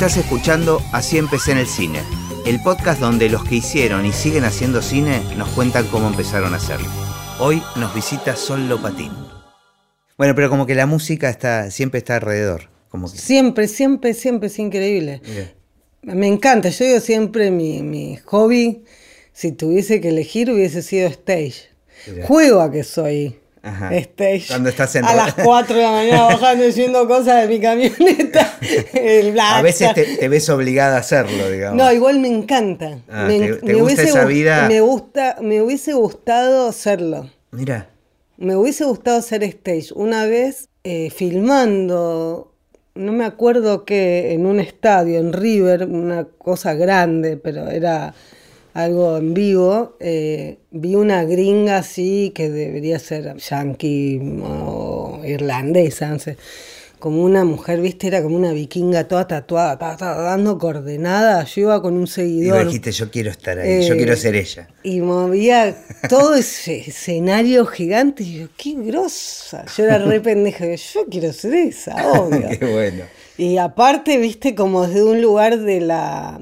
Estás escuchando Así empecé en el cine, el podcast donde los que hicieron y siguen haciendo cine nos cuentan cómo empezaron a hacerlo. Hoy nos visita Sol Lopatín. Bueno, pero como que la música está, siempre está alrededor. Como que... Siempre, siempre, siempre es increíble. Me encanta, yo digo siempre mi, mi hobby, si tuviese que elegir, hubiese sido stage. Juego a que soy Ajá. stage. Cuando estás en- A las 4 de la mañana bajando y haciendo cosas de mi camioneta. el black. A veces te, te ves obligada a hacerlo, digamos. No, igual me encanta. Ah, me, ¿te- te me gusta hubiese esa vida? Me, gusta, me hubiese gustado hacerlo. Mira, Me hubiese gustado hacer stage. Una vez eh, filmando, no me acuerdo qué, en un estadio, en River, una cosa grande, pero era algo en vivo, eh, vi una gringa así que debería ser yankee o irlandesa, no sé. Como una mujer, viste, era como una vikinga toda tatuada, ta, ta, dando coordenadas. Yo iba con un y seguidor. vos dijiste, yo quiero estar ahí, yo Eh, quiero ser ella. Y movía todo ese escenario gigante. Y yo, qué grosa. Yo era re pendeja. Yo, yo quiero ser esa, obvio. Qué bueno. y aparte, viste, como desde un lugar de la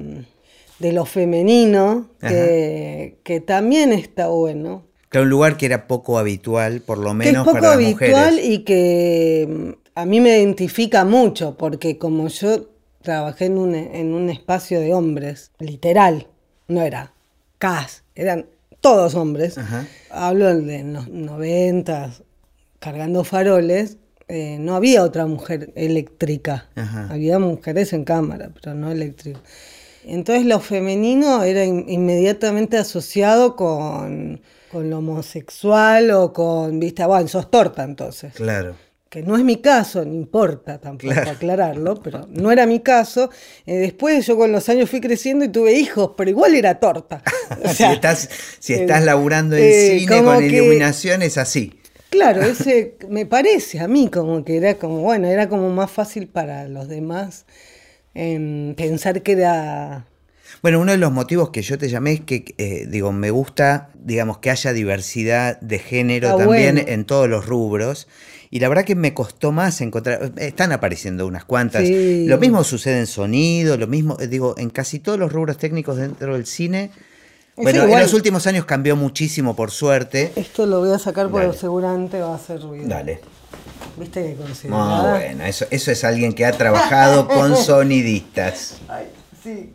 de lo femenino, que, que también está bueno. Claro, un lugar que era poco habitual, por lo Que es menos poco para las habitual mujeres. y que mm, a mí me identifica mucho, porque como yo trabajé en un, en un espacio de hombres, literal, no era CAS, eran todos hombres. Ajá. Hablo de los noventas, cargando faroles, eh, no había otra mujer eléctrica. Ajá. Había mujeres en cámara, pero no eléctrica. Entonces lo femenino era in- inmediatamente asociado con, con lo homosexual o con, viste, bueno, sos torta entonces. Claro. Que no es mi caso, no importa tampoco Claro. aclararlo, pero no era mi caso. Eh, después yo con los años fui creciendo y tuve hijos, pero igual era torta. O si sea, estás, si eh, estás laburando en eh, cine con que- iluminación es así. Claro, ese me parece a mí como que era como, bueno, era como más fácil para los demás em, pensar que era... Bueno, uno de los motivos que yo te llamé es que, eh, digo, me gusta, digamos, que haya diversidad de género Está también bueno. en todos los rubros. Y la verdad que me costó más encontrar, están apareciendo unas cuantas. Sí. Lo mismo sucede en sonido, lo mismo, eh, digo, en casi todos los rubros técnicos dentro del cine. Bueno, en los últimos años cambió muchísimo, por suerte. Esto lo voy a sacar porque Dale. seguramente va a hacer ruido. Dale. ¿Viste que Muy considerada? bueno, eso, eso es alguien que ha trabajado con sonidistas. Ay, sí.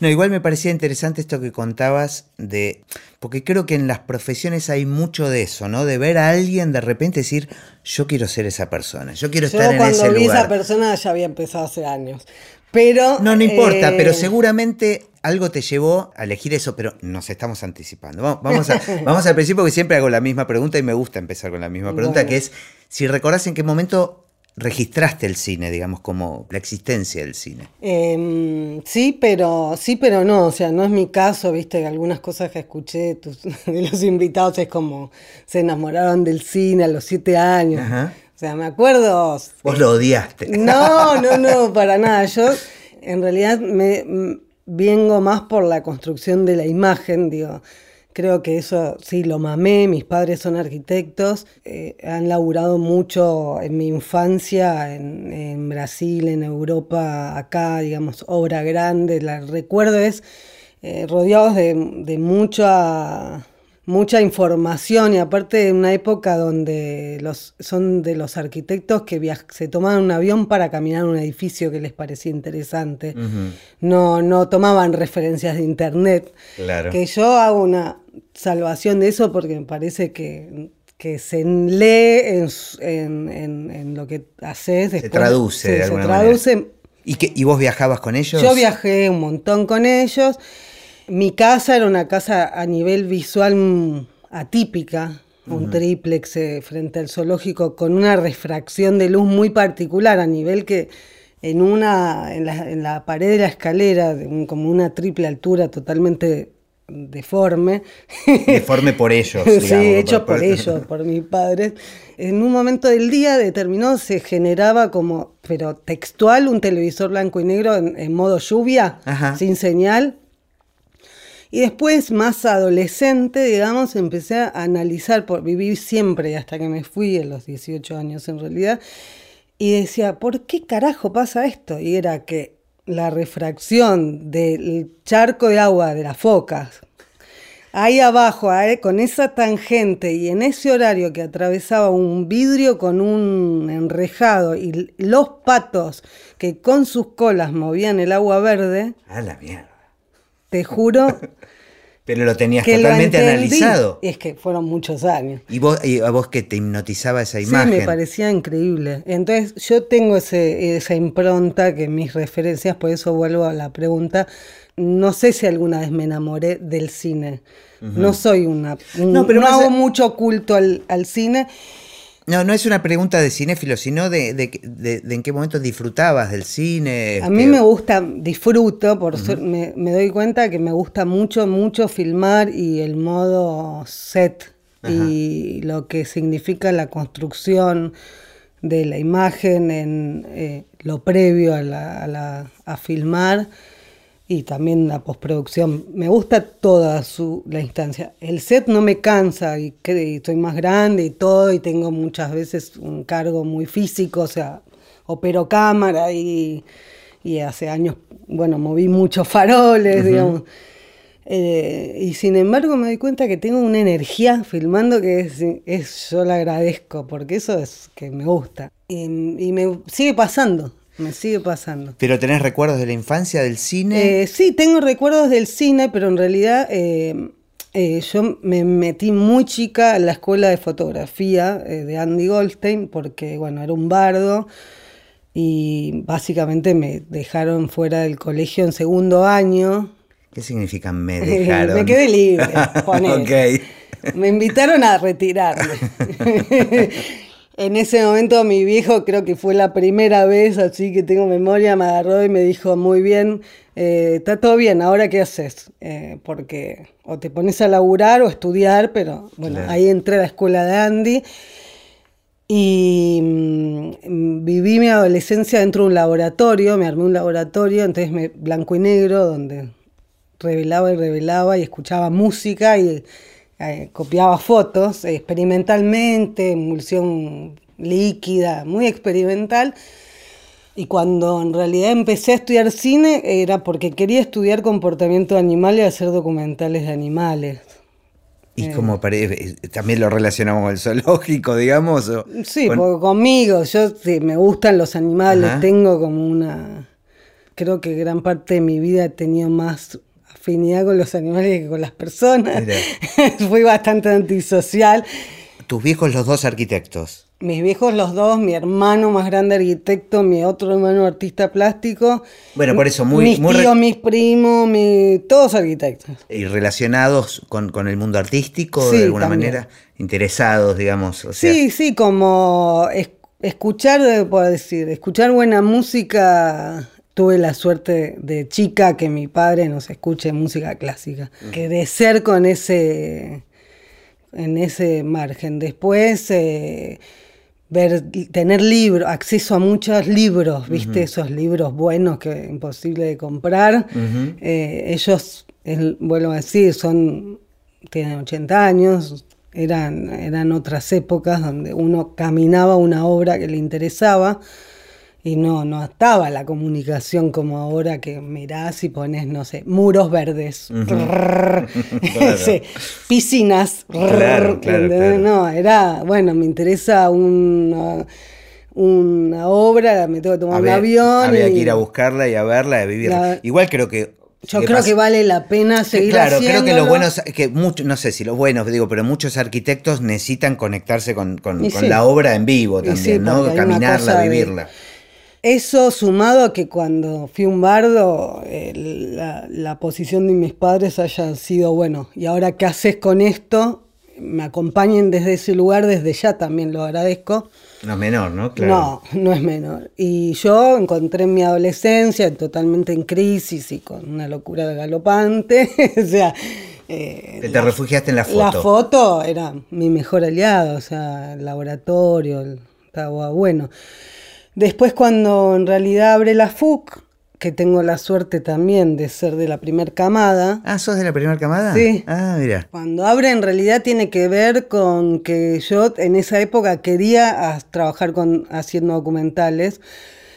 No, igual me parecía interesante esto que contabas de. Porque creo que en las profesiones hay mucho de eso, ¿no? De ver a alguien de repente decir, yo quiero ser esa persona, yo quiero Yo estar en cuando ese vi lugar. esa persona ya había empezado hace años. Pero... No, no importa, eh, pero seguramente algo te llevó a elegir eso, pero nos estamos anticipando. Vamos, vamos, a- vamos al principio, porque siempre hago la misma pregunta y me gusta empezar con la misma pregunta, Bueno. que es si recordás en qué momento registraste el cine, digamos, como la existencia del cine. Em, sí, pero sí, pero no, o sea, no es mi caso, viste, algunas cosas que escuché de, tus- de los invitados es como se enamoraron del cine a los siete años. Ajá. O sea, me acuerdo. Vos lo odiaste. No, no, no, para nada. Yo en realidad me vengo más por la construcción de la imagen, digo. Creo que eso sí lo mamé, mis padres son arquitectos, eh, han laburado mucho en mi infancia, en, Brasil, en Europa, acá, digamos, obra grande, la recuerdo es eh, rodeados de, de mucha mucha información y aparte de una época donde los, son de los arquitectos que viaj- se tomaban un avión para caminar un edificio que les parecía interesante. no, no tomaban referencias de internet. Claro. Que yo hago una salvación de eso porque me parece que, que se lee en, en- en- en lo que haces. después- traduce sí, de se traduce ¿Y, qué, ¿Y vos viajabas con ellos? yo viajé un montón con ellos. Mi casa era una casa a nivel visual atípica, un triplex eh, frente al zoológico con una refracción de luz muy particular a nivel que en una en la, en la pared de la escalera, de un- como una triple altura totalmente deforme, Deforme por ellos. sí, digamos, hecho por ellos, por mis padres. En un momento del día determinado se generaba como, pero textual, un televisor blanco y negro en, en modo lluvia, Ajá. sin señal. Y después, más adolescente, digamos, empecé a analizar, por vivir siempre, hasta que me fui a los 18 años en realidad, y decía, ¿por qué carajo pasa esto? Y era que la refracción del charco de agua de las focas, ahí abajo, con esa tangente y en ese horario que atravesaba un vidrio con un enrejado y los patos que con sus colas movían el agua verde. A la mierda. Te juro Pero lo tenías totalmente analizado. Y es que fueron muchos años. ¿Y vos, a vos que te hipnotizaba esa imagen? Sí, me parecía increíble. Entonces yo tengo esa impronta que mis referencias, por eso vuelvo a la pregunta, no sé si alguna vez me enamoré del cine. No soy una... no, pero no hago mucho culto al, al cine. No, no es una pregunta de cinéfilo, sino de, en qué momento disfrutabas del cine. A mí me gusta, disfruto, por me, doy cuenta que me gusta mucho, mucho filmar y el modo set y lo que significa la construcción de la imagen en eh, lo previo a, la, a filmar y también la postproducción. Me gusta toda su, la instancia. El set no me cansa y, estoy más grande y todo y tengo muchas veces un cargo muy físico, o sea, opero cámara y, y hace años, bueno, moví muchos faroles, digamos. Eh, y sin embargo me doy cuenta que tengo una energía filmando que es, es yo la agradezco, porque eso es que me gusta. y, y me sigue pasando. Me sigue pasando. ¿Pero tenés recuerdos de la infancia, del cine? Eh, sí, tengo recuerdos del cine, pero en realidad eh, eh, yo me metí muy chica en la escuela de fotografía de Andy Goldstein, porque bueno, era un bardo y básicamente me dejaron fuera del colegio en segundo año. ¿Qué significa me dejaron? me quedé libre, okay. Me invitaron a retirarme. En ese momento mi viejo, creo que fue la primera vez, así que tengo memoria, me agarró y me dijo, muy bien, eh, está todo bien, ahora qué haces? Eh, porque o te pones a laburar o estudiar, pero bueno, ahí entré a la escuela de Andy y mm, viví mi adolescencia dentro de un laboratorio, me armé un laboratorio, entonces me, blanco y negro, donde revelaba y revelaba y escuchaba música y eh, copiaba fotos experimentalmente, emulsión líquida, muy experimental. Y cuando en realidad empecé a estudiar cine era porque quería estudiar comportamiento animal y hacer documentales de animales. ¿Y eh. como eh, también lo relacionamos con el zoológico, digamos? sí, porque conmigo, yo sí, me gustan los animales, tengo como una... Creo que gran parte de mi vida he tenido más afinidad con los animales que con las personas. Fui bastante antisocial. ¿Tus viejos los dos arquitectos? Mis viejos los dos, mi hermano más grande arquitecto, mi otro hermano artista plástico. Bueno, por eso muy... Mis tíos, mis primos, todos arquitectos. ¿Y relacionados con, el mundo artístico de alguna manera? Interesados, digamos. Sí, sí, como escuchar, eh, puedo decir, escuchar buena música tuve la suerte de chica que mi padre nos escuche música clásica, que de ser con ese, en ese margen. Después, eh, ver, tener libros, acceso a muchos libros, viste, esos libros buenos que es imposible de comprar. Eh, ellos, vuelvo a decir, son, tienen 80 años, eran, eran otras épocas donde uno caminaba una obra que le interesaba y no, no estaba la comunicación como ahora que mirás y pones, no sé, muros verdes, piscinas, no, era, bueno, me interesa una, una obra, me tengo que tomar un avión. Había que ir a buscarla y a verla y a vivirla. Igual creo que yo creo que vale la pena seguir Claro, creo que lo bueno que muchos, no sé si los buenos, digo, pero muchos arquitectos necesitan conectarse con, la obra en vivo también, ¿no? Caminarla, vivirla. Eso sumado a que cuando fui un bardo, la, posición de mis padres haya sido, bueno, ¿y ahora qué haces con esto? Me acompañen desde ese lugar, desde ya también lo agradezco. No es menor, ¿no? No, no es menor. Y yo encontré en mi adolescencia totalmente en crisis y con una locura galopante. o sea. Eh, te refugiaste en la foto. La foto era mi mejor aliado, o sea, el laboratorio, estaba bueno. Después cuando en realidad abre la FUC, que tengo la suerte también de ser de la primera camada. Ah, ¿sos de la primera camada? Sí. Ah, mira. Cuando abre en realidad tiene que ver con que yo en esa época quería trabajar con, haciendo documentales.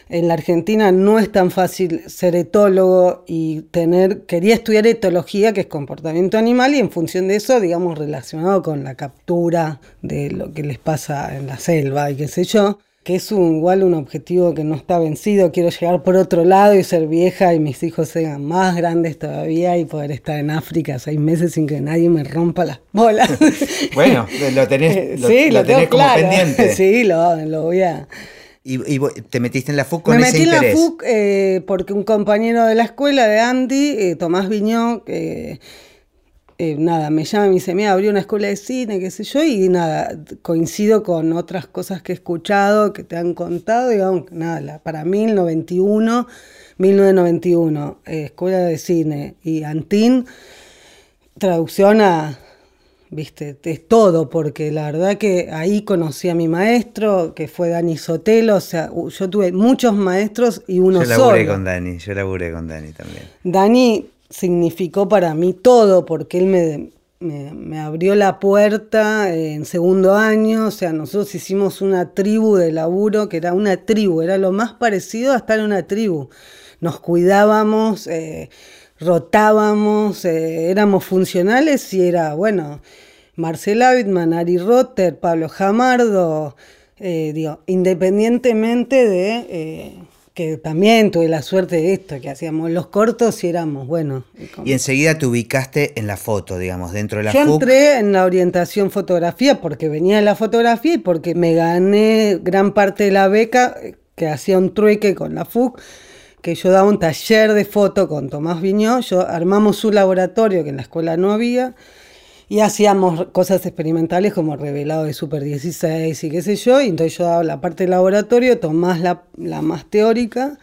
en la Argentina no es tan fácil ser etólogo y tener, quería estudiar etología, que es comportamiento animal, y en función de eso, digamos, relacionado con la captura de lo que les pasa en la selva y qué sé yo, que es un, igual un objetivo que no está vencido, quiero llegar por otro lado y ser vieja y mis hijos sean más grandes todavía y poder estar en África seis meses sin que nadie me rompa las bolas. bueno, lo tenés, lo, sí, lo, tenés como pendiente. Sí, lo, lo voy a... ¿Y, te metiste en la FUC con Me ese metí en la FUC eh, porque un compañero de la escuela de Andy, eh, Tomás Viñó, eh, nada, me llama y me dice, mira, abrió una escuela de cine, qué sé yo, y nada, coincido con otras cosas que he escuchado, que te han contado, digamos, nada, para 1091, 1991, escuela de cine y Antín, traducción a viste, es todo, porque la verdad que ahí conocí a mi maestro, que fue Dani Sotelo, o sea, yo tuve muchos maestros y uno solo. Yo laburé con Dani, yo laburé con Dani también. Dani significó para mí todo, porque él me, me, abrió la puerta en segundo año, o sea, nosotros hicimos una tribu de laburo, que era una tribu, era lo más parecido a estar en una tribu. Nos cuidábamos. Eh, rotábamos, eh, éramos funcionales y era, bueno, Marcela Wittmann, Ari Rotter, Pablo Jamardo, eh, digo, independientemente de que también tuve la suerte de esto, que hacíamos los cortos y éramos, bueno. Y enseguida te ubicaste en la foto, digamos, dentro de la Yo entré en la orientación fotografía porque venía de la fotografía y porque me gané gran parte de la beca que hacía un trueque con la FUC que yo daba un taller de foto con Tomás Viñó, yo armamos su laboratorio que en la escuela no había y hacíamos cosas experimentales como revelado de Super 16 y qué sé yo, y entonces yo daba la parte del laboratorio, Tomás la, más teórica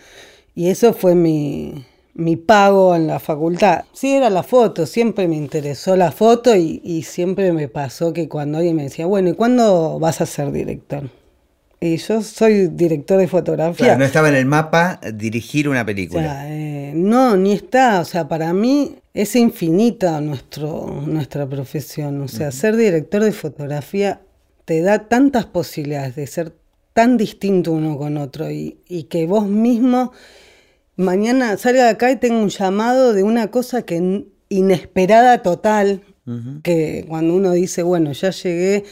y eso fue mi, mi, pago en la facultad. Sí, era la foto, siempre me interesó la foto y, y siempre me pasó que cuando alguien me decía, bueno, ¿y cuándo vas a ser director? Y yo soy director de fotografía. no estaba en el mapa dirigir una película. Eh, no, ni está. O sea, para mí es infinita nuestro, nuestra profesión. O sea, ser director de fotografía te da tantas posibilidades de ser tan distinto uno con otro y, y que vos mismo mañana salga de acá y tenga un llamado de una cosa que inesperada total, que cuando uno dice, bueno, ya llegué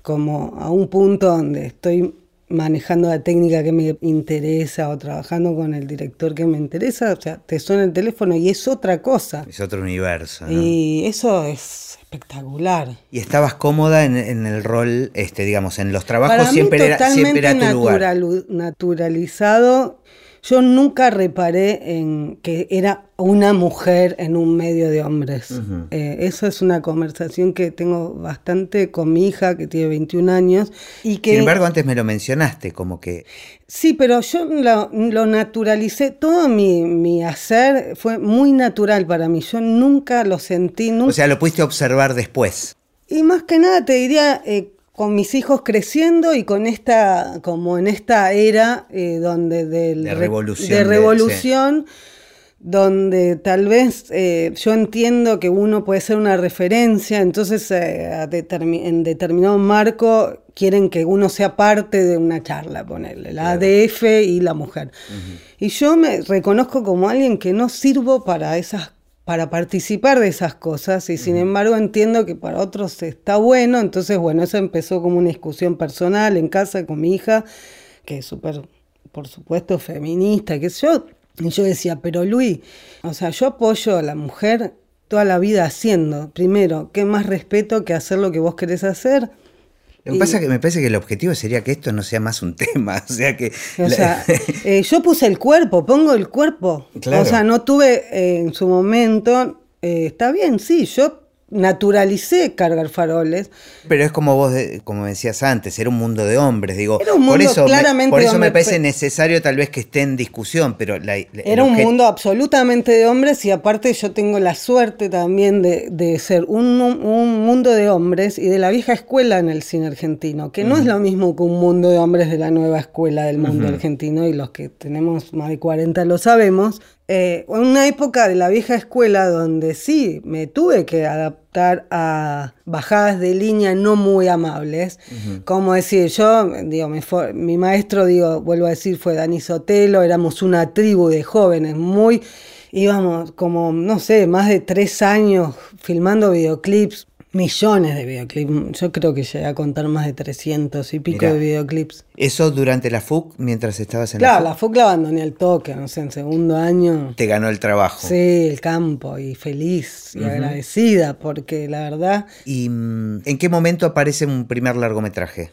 como a un punto donde estoy manejando la técnica que me interesa o trabajando con el director que me interesa, o sea, te suena el teléfono y es otra cosa. Es otro universo. Y eso es espectacular. ¿Y estabas cómoda en, el rol, este, digamos, en los trabajos? siempre, era, siempre era tu lugar. naturalizado yo nunca reparé en que era una mujer en un medio de hombres. Eh, eso es una conversación que tengo bastante con mi hija, que tiene 21 años. Y que, Sin embargo, antes me lo mencionaste, como que... Sí, pero yo lo, naturalicé. Todo mi, hacer fue muy natural para mí. Yo nunca lo sentí. Nunca... O sea, lo pudiste observar después. Y más que nada te diría, eh, con mis hijos creciendo y con esta, como en esta era eh, donde del, de revolución, de revolución donde tal vez eh, yo entiendo que uno puede ser una referencia, entonces eh, en determinado marco quieren que uno sea parte de una charla, ponerle, la ADF y la mujer. Y yo me reconozco como alguien que no sirvo para esas para participar de esas cosas y sin embargo entiendo que para otros está bueno, entonces bueno, eso empezó como una discusión personal en casa con mi hija, que es súper, por supuesto, feminista, que yo, y yo decía, pero Luis, o sea, yo apoyo a la mujer toda la vida haciendo, primero, ¿qué más respeto que hacer lo que vos querés hacer? Lo que pasa es que me parece que el objetivo sería que esto no sea más un tema. O sea que. O sea, eh, yo puse el cuerpo, pongo el cuerpo. O sea, no tuve eh, en su momento. Eh, está bien, sí, yo naturalicé cargar faroles. Pero es como vos, como decías antes, era un mundo de hombres, digo. Era un mundo por eso, claramente me, por eso me parece necesario tal vez que esté en discusión, pero era un mundo absolutamente de hombres y aparte yo tengo la suerte también de, ser un, mundo de hombres y de la vieja escuela en el cine argentino, que no es lo mismo que un mundo de hombres de la nueva escuela del mundo argentino y los que tenemos más de 40 lo sabemos eh, una época de la vieja escuela donde sí me tuve que adaptar a bajadas de línea no muy amables. Como decir, yo, digo, mi maestro, digo, vuelvo a decir, fue Dani Sotelo, éramos una tribu de jóvenes muy íbamos como, no sé, más de tres años filmando videoclips millones de videoclips. Yo creo que llegué a contar más de 300 y pico de videoclips. ¿Eso durante la FUC, mientras estabas en la FUC? Claro, la FUC la abandoné al toque, no sé, en segundo año. Te ganó el trabajo. Sí, el campo, y feliz y agradecida, porque la verdad... ¿Y mm, en qué momento aparece un primer largometraje?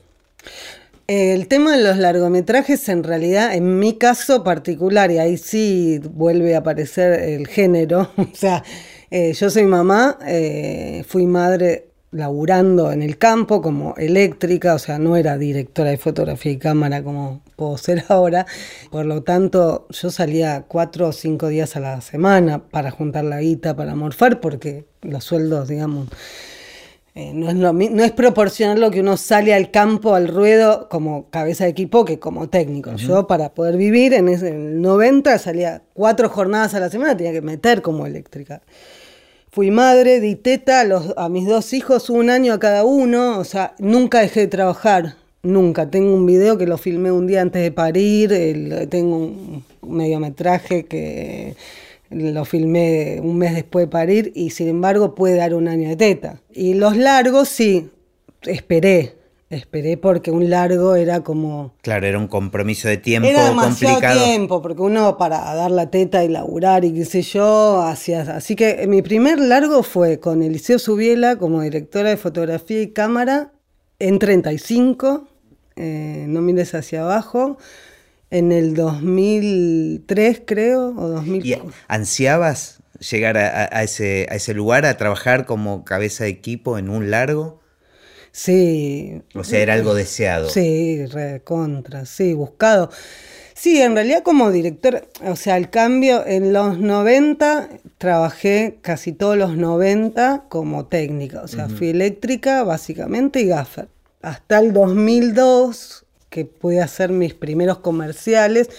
El tema de los largometrajes, en realidad, en mi caso particular, y ahí sí vuelve a aparecer el género, o sea, eh, yo soy mamá, eh, fui madre laburando en el campo como eléctrica, o sea, no era directora de fotografía y cámara como puedo ser ahora. Por lo tanto, yo salía cuatro o cinco días a la semana para juntar la guita, para morfar, porque los sueldos, digamos, eh, no, es no es proporcional lo que uno sale al campo, al ruedo, como cabeza de equipo que como técnico. Yo, para poder vivir en, ese, en el 90, salía cuatro jornadas a la semana, tenía que meter como eléctrica. Fui madre, di teta a, mis dos hijos un año a cada uno, o sea, nunca dejé de trabajar, nunca. Tengo un video que lo filmé un día antes de parir, tengo un mediometraje que lo filmé un mes después de parir y sin embargo puede dar un año de teta. Y los largos sí, esperé, Esperé porque un largo era como... Claro, era un compromiso de tiempo era demasiado complicado. tiempo, porque uno para dar la teta y laburar y qué sé yo, hacía... Así que mi primer largo fue con Eliseo Subiela como directora de fotografía y cámara en 35, eh, no mires hacia abajo, en el 2003 creo, o 2004. ¿Y ansiabas llegar a, ese, a ese lugar, a trabajar como cabeza de equipo en un largo? Sí. O sea, era algo deseado. Sí, contra, sí, buscado. Sí, en realidad como director, o sea, el cambio en los 90 trabajé casi todos los 90 como técnica, o sea, fui eléctrica básicamente y gaffer. Hasta el 2002, que pude hacer mis primeros comerciales,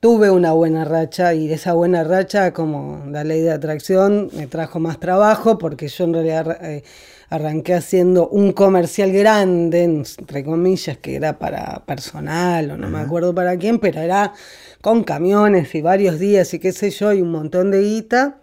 tuve una buena racha y esa buena racha, como la ley de atracción, me trajo más trabajo porque yo en realidad... Eh, arranqué haciendo un comercial grande, entre comillas, que era para personal o no me acuerdo para quién, pero era con camiones y varios días y qué sé yo, y un montón de guita.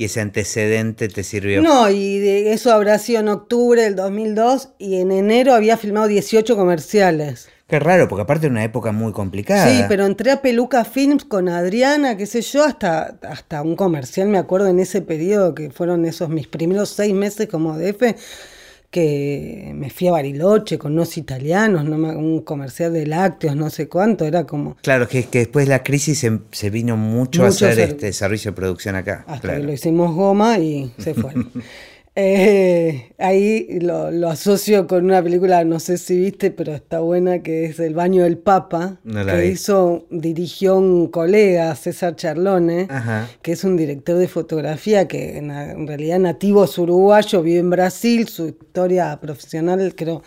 ¿Y ese antecedente te sirvió? No, y de eso habrá sido en octubre del 2002 y en enero había filmado 18 comerciales. Qué raro, porque aparte de una época muy complicada. Sí, pero entré a Peluca Films con Adriana, qué sé yo, hasta, hasta un comercial, me acuerdo en ese periodo, que fueron esos mis primeros seis meses como DF, que me fui a Bariloche con unos italianos, ¿no? un comercial de lácteos, no sé cuánto, era como... Claro, que, que después de la crisis se, vino mucho, a hacer este servicio de producción acá. Hasta que lo hicimos goma y se fue. Eh, ahí lo, asocio con una película, no sé si viste, pero está buena, que es El baño del Papa, que hizo, dirigió un colega, César Charlone, que es un director de fotografía que en, realidad nativo es uruguayo, vive en Brasil, su historia profesional creo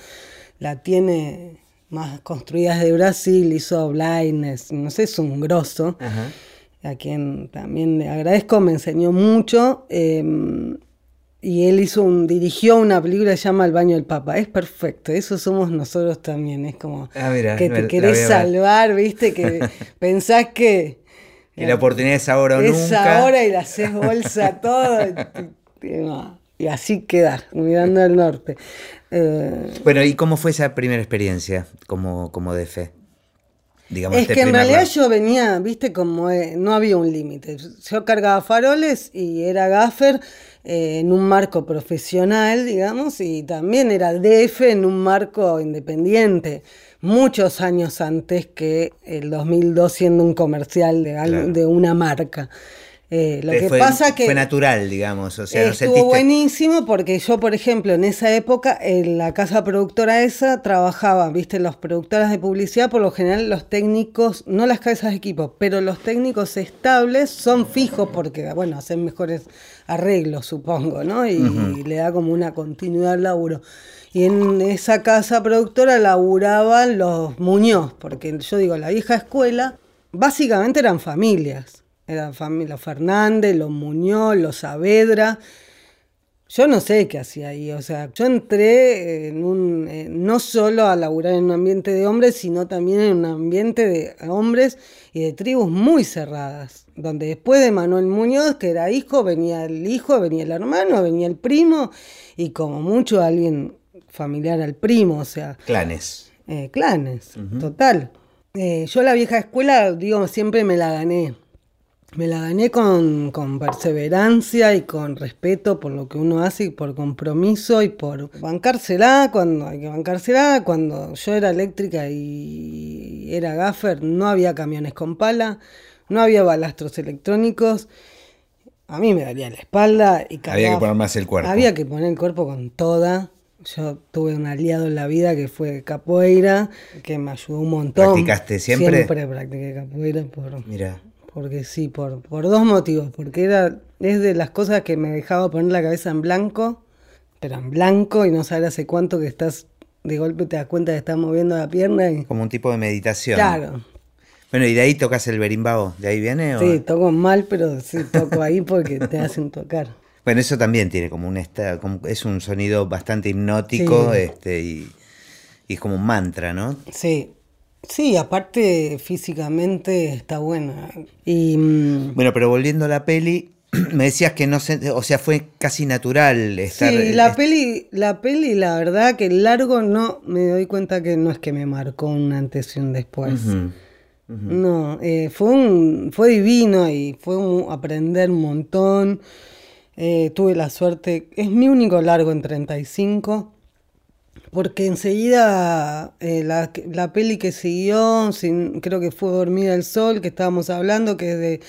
la tiene más construida de Brasil, hizo Blindness, no sé, es un grosso, a quien también le agradezco, me enseñó mucho. Em, y él hizo un, dirigió una película que se llama El baño del Papa. Es perfecto, eso somos nosotros también. Es como ah, que te querés salvar, viste, que pensás que. Que la oportunidad es ahora o es nunca. Es ahora y la haces bolsa todo. y, así quedás, mirando al norte. Eh, bueno, ¿y cómo fue esa primera experiencia como, como de fe? Digamos, es este que en realidad yo venía, viste, como eh, no había un límite. Yo cargaba faroles y era gaffer eh, en un marco profesional, digamos, y también era DF en un marco independiente, muchos años antes que el 2002 siendo un comercial de, de una marca. Eh, lo que pasa que fue natural, digamos, o sea, estuvo buenísimo porque yo, por ejemplo, en esa época en la casa productora esa trabajaba, viste, los productoras de publicidad, por lo general los técnicos, no las cabezas de equipo, pero los técnicos estables son fijos porque, bueno, hacen mejores arreglos, supongo, ¿no? Y, le da como una continuidad al laburo. Y en esa casa productora laburaban los Muñoz, porque yo digo, la vieja escuela básicamente eran familias Era familia Fernández, los Muñoz, los Saavedra. Yo no sé qué hacía ahí, o sea, yo entré en un, eh, no solo a laburar en un ambiente de hombres, sino también en un ambiente de hombres y de tribus muy cerradas, donde después de Manuel Muñoz, que era hijo, venía el hijo, venía el hermano, venía el primo, y como mucho alguien familiar al primo, o sea... Clanes. Eh, clanes, total. Eh, yo la vieja escuela, digo, siempre me la gané. Me la gané con, con, perseverancia y con respeto por lo que uno hace y por compromiso y por bancársela cuando hay que bancársela. Cuando yo era eléctrica y era gaffer, no había camiones con pala, no había balastros electrónicos. A mí me daría la espalda y Había que poner más el cuerpo. Había que poner el cuerpo con toda. Yo tuve un aliado en la vida que fue capoeira, que me ayudó un montón. ¿Practicaste siempre? Siempre practiqué capoeira por, Mira. Porque sí, por, por dos motivos. Porque era, es de las cosas que me dejaba poner la cabeza en blanco, pero en blanco y no saber hace cuánto que estás, de golpe te das cuenta que estás moviendo la pierna. Y, Como un tipo de meditación. claro, Bueno, ¿y de ahí tocas el berimbau? ¿De ahí viene? o- sí, toco mal, pero sí toco ahí porque te hacen tocar. Bueno, eso también tiene como un esta, como- es un sonido bastante hipnótico, Sí. este, y, y es como un mantra, ¿no? Sí, sí, aparte físicamente está buena. Y mm, Bueno, pero volviendo a la peli, me decías que no se, o sea, fue casi natural estar. sí, la est- peli, la peli, la verdad que el largo no, me doy cuenta que no es que me marcó un antes y un después. No, eh, fue un, fue divino y fue un- aprender un montón. Eh, tuve la suerte, es mi único largo en 35, porque enseguida eh, la, la peli que siguió, sin- creo que fue Dormida el Sol, que estábamos hablando, que de,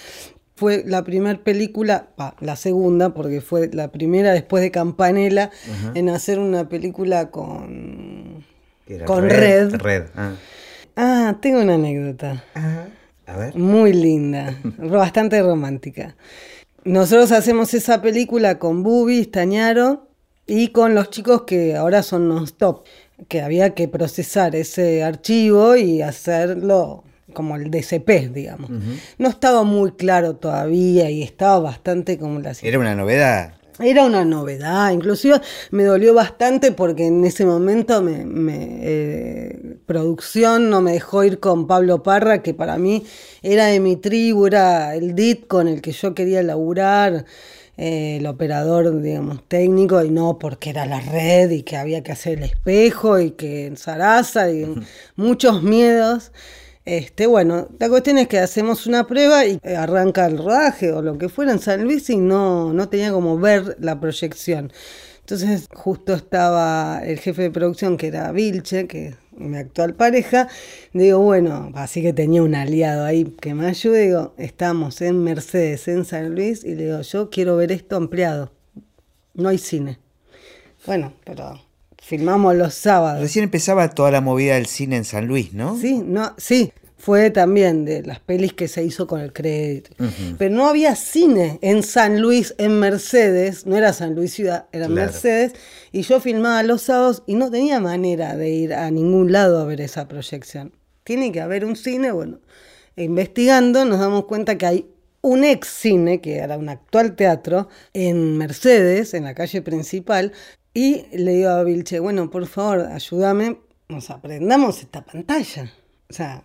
fue la primera película, la segunda, porque fue la primera después de Campanella, en hacer una película con... con Red. Red. Ah. Ah, tengo una anécdota. A ver. Muy linda, bastante romántica. Nosotros hacemos esa película con Bubi, Stañaro y con los chicos que ahora son non-stop, que había que procesar ese archivo y hacerlo como el DCP, digamos. No estaba muy claro todavía y estaba bastante como la Era una novedad. era una novedad, inclusive me dolió bastante porque en ese momento me, me, eh, producción no me dejó ir con Pablo Parra, que para mí era de mi tribu, era el DIT con el que yo quería laburar, eh, el operador, digamos, técnico, y no porque era la red y que había que hacer el espejo y que en Sarasa y muchos miedos. Este, bueno, la cuestión es que hacemos una prueba y eh, arranca el rodaje o lo que fuera en San Luis y no, no tenía como ver la proyección. Entonces justo estaba el jefe de producción que era Vilche, que mi actual pareja. Digo, bueno, así que tenía un aliado ahí que me ayude. Digo, estamos en Mercedes, en San Luis, y le digo, yo quiero ver esto ampliado. No hay cine. Bueno, pero filmamos los sábados. Recién empezaba toda la movida del cine en San Luis, ¿no? Sí, no, sí, fue también de las pelis que se hizo con el crédito. Pero no había cine en San Luis, en Mercedes, no era SanÍs Ciudad, era Claro. Mercedes, y yo filmaba los sábados y no tenía manera de ir a ningún lado a ver esa proyección. Tiene que haber un cine, bueno, investigando nos damos cuenta que hay un ex cine, que era un actual teatro, en Mercedes, en la calle principal, y le digo a Vilche, bueno, por favor, ayúdame, nos aprendamos esta pantalla. O sea,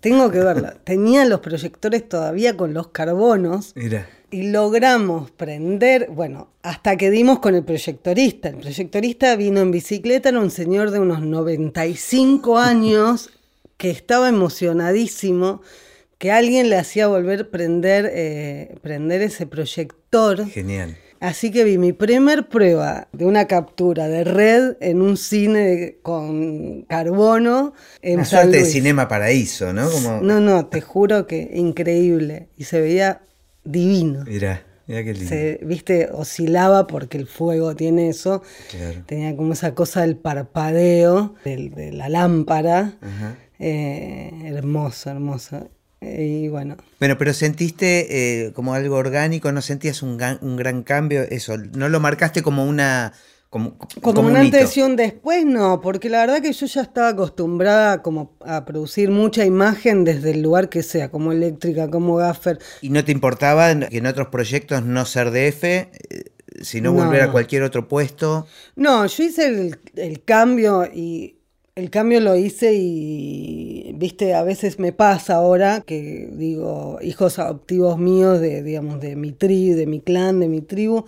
tengo que verla. Tenía los proyectores todavía con los carbonos Mira. y logramos prender, bueno, hasta que dimos con el proyectorista. El proyectorista vino en bicicleta, era un señor de unos 95 años que estaba emocionadísimo que alguien le hacía volver a prender, eh, prender ese proyector. Genial. Así que vi mi primer prueba de una captura de red en un cine con carbono en Una San suerte de cinema paraíso, ¿no? Como... No, no, te juro que increíble. Y se veía divino. Mira, mira qué lindo. Se, viste, oscilaba porque el fuego tiene eso. Claro. Tenía como esa cosa del parpadeo del- de la lámpara. Ajá. Eh, hermoso, hermoso. Y bueno, Bueno, pero sentiste eh, como algo orgánico, no sentías un, gan- un gran cambio, eso, no lo marcaste como una Como, Como, un hito. antes y un después, no, porque la verdad que yo ya estaba acostumbrada como a producir mucha imagen desde el lugar que sea, como eléctrica, como gaffer. ¿Y no te importaba que en otros proyectos no ser DF, eh, sino volver No. a cualquier otro puesto? No, yo hice el, el cambio y el cambio lo hice y, viste, a veces me pasa ahora que digo, hijos adoptivos míos de, digamos, de mi tribu, de mi clan, de mi tribu,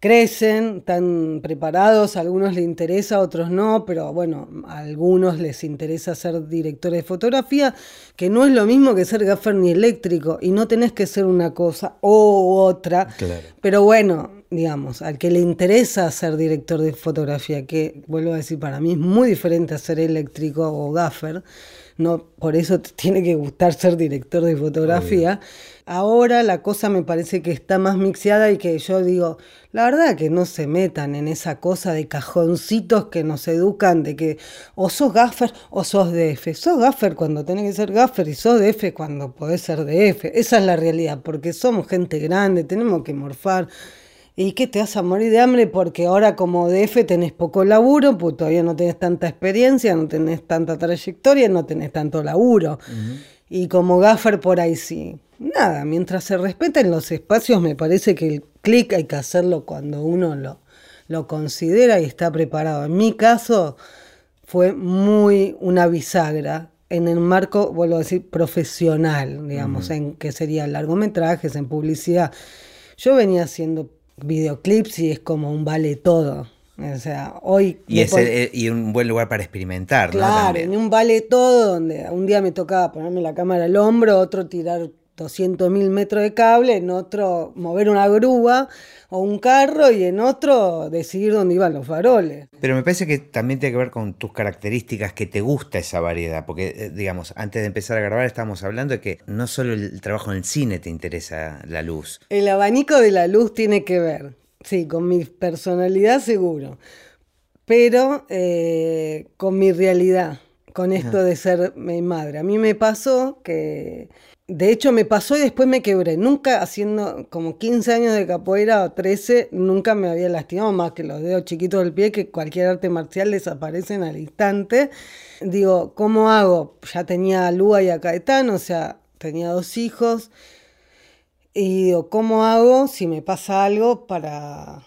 crecen, están preparados, a algunos les interesa, a otros no, pero bueno, a algunos les interesa ser directores de fotografía, que no es lo mismo que ser gaffer ni eléctrico, y no tenés que ser una cosa o otra, Claro. pero bueno, digamos, al que le interesa ser director de fotografía, que vuelvo a decir, para mí es muy diferente a ser eléctrico o gaffer, no, por eso te tiene que gustar ser director de fotografía. Ahora la cosa me parece que está más mixeada y que yo digo, la verdad que no se metan en esa cosa de cajoncitos que nos educan de que o sos gaffer o sos DF. Sos gaffer cuando tenés que ser gaffer y sos DF cuando podés ser DF. Esa es la realidad, porque somos gente grande, tenemos que morfar. ¿Y qué te vas a morir de hambre? Porque ahora como DF tenés poco laburo, pues todavía no tenés tanta experiencia, no tenés tanta trayectoria, no tenés tanto laburo. Y como gaffer por ahí sí. Nada, mientras se respeten los espacios, me parece que el clic hay que hacerlo cuando uno lo, lo considera y está preparado. En mi caso fue muy una bisagra en el marco, vuelvo a decir, profesional, digamos, en que serían largometrajes, en publicidad. Yo venía haciendo videoclips y es como un vale todo. O sea, hoy... Y, es el- y un buen lugar para experimentar, ¿no? Claro, en un vale todo donde un día me tocaba ponerme la cámara al hombro, otro tirar 200 mil metros de cable, en otro mover una grúa o un carro y en otro decidir dónde iban los faroles. Pero me parece que también tiene que ver con tus características, que te gusta esa variedad, porque, eh, digamos, antes de empezar a grabar estábamos hablando de que no solo el trabajo en el cine te interesa la luz. El abanico de la luz tiene que ver, sí, con mi personalidad seguro, pero eh, con mi realidad, con esto de ser mi madre. A mí me pasó que, de hecho me pasó y después me quebré. Nunca haciendo como 15 años de capoeira o 13, nunca me había lastimado más que los dedos chiquitos del pie, que cualquier arte marcial desaparecen al instante. Digo, ¿cómo hago? Ya tenía a Lua y a Caetano, o sea, tenía dos hijos. Y digo, ¿cómo hago si me pasa algo para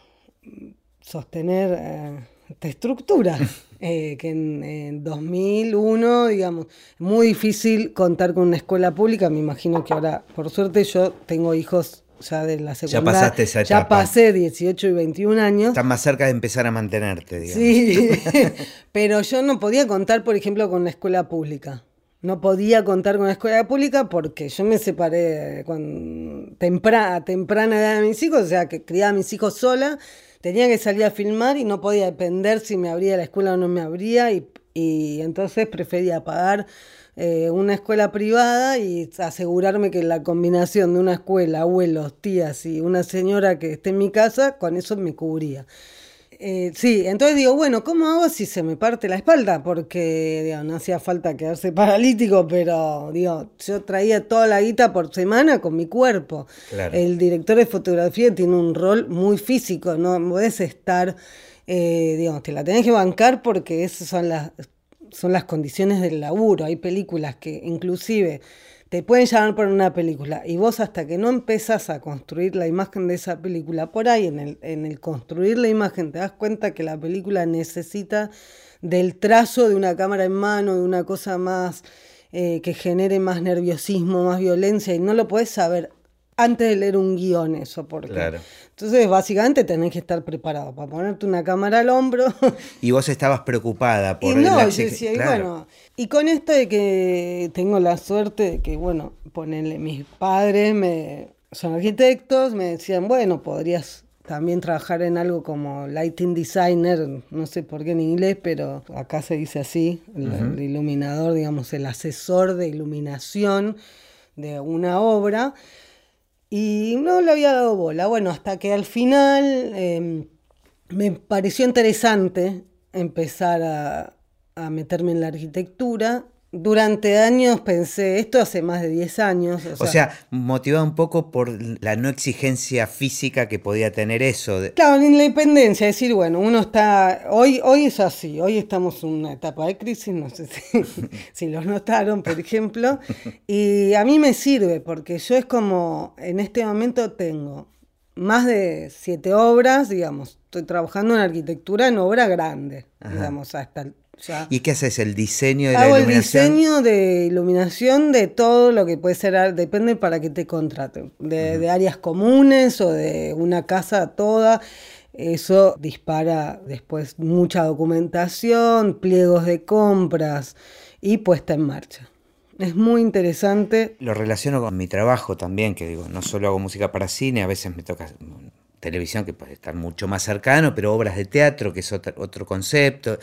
sostener eh, esta estructura? Eh, que en, en 2001, digamos, muy difícil contar con una escuela pública. Me imagino que ahora, por suerte, yo tengo hijos ya de la secundaria. pasaste esa Ya etapa. pasé 18 y 21 años. Estás más cerca de empezar a mantenerte, digamos. Sí, pero yo no podía contar, por ejemplo, con una escuela pública. No podía contar con una escuela pública porque yo me separé con temprana, a temprana edad de mis hijos, o sea, que criaba a mis hijos sola, tenía que salir a filmar y no podía depender si me abría la escuela o no me abría y, entonces prefería pagar eh, una escuela privada y asegurarme que la combinación de una escuela, abuelos, tías y una señora que esté en mi casa, con eso me cubría. Eh, sí, entonces digo, bueno, ¿cómo hago si se me parte la espalda? Porque digo, no hacía falta quedarse paralítico, pero digo, yo traía toda la guita por semana con mi cuerpo. Claro. El director de fotografía tiene un rol muy físico, no podés estar, eh, digamos, te la tenés que bancar porque esas son las, son las condiciones del laburo. Hay películas que inclusive te pueden llamar por una película y vos hasta que no empezás a construir la imagen de esa película, por ahí en el, en el construir la imagen te das cuenta que la película necesita del trazo de una cámara en mano, de una cosa más eh, que genere más nerviosismo, más violencia y no lo podés saber antes de leer un guion eso, porque Claro. entonces básicamente tenés que estar preparado para ponerte una cámara al hombro Y vos estabas preocupada por y no, la yo exig- decía, y bueno, y con esto de que tengo la suerte de que, bueno, ponerle mis padres me, son arquitectos, me decían, bueno, podrías también trabajar en algo como lighting designer, no sé por qué en inglés, pero acá se dice así, el, el iluminador, digamos, el asesor de iluminación de una obra. Y no le había dado bola. Bueno, hasta que al final eh, me pareció interesante empezar a meterme en la arquitectura durante años pensé, esto hace más de 10 años. O sea, motivado un poco por la no exigencia física que podía tener eso. Claro, la independencia, es decir, bueno, uno está, hoy, hoy es así, hoy estamos en una etapa de crisis, no sé si, si los notaron, por ejemplo, y a mí me sirve porque yo es como, en este momento tengo más de siete obras, digamos, estoy trabajando en arquitectura en obra grande, digamos, hasta ¿Y qué haces? ¿El diseño de la iluminación? el diseño de iluminación de todo lo que puede ser, depende para que te contraten, de, áreas comunes o de una casa toda. Eso dispara después mucha documentación, pliegos de compras y puesta en marcha. Es muy interesante. Lo relaciono con mi trabajo también, que digo, no solo hago música para cine, a veces me toca televisión que puede estar mucho más cercano, pero obras de teatro, que es otro, otro concepto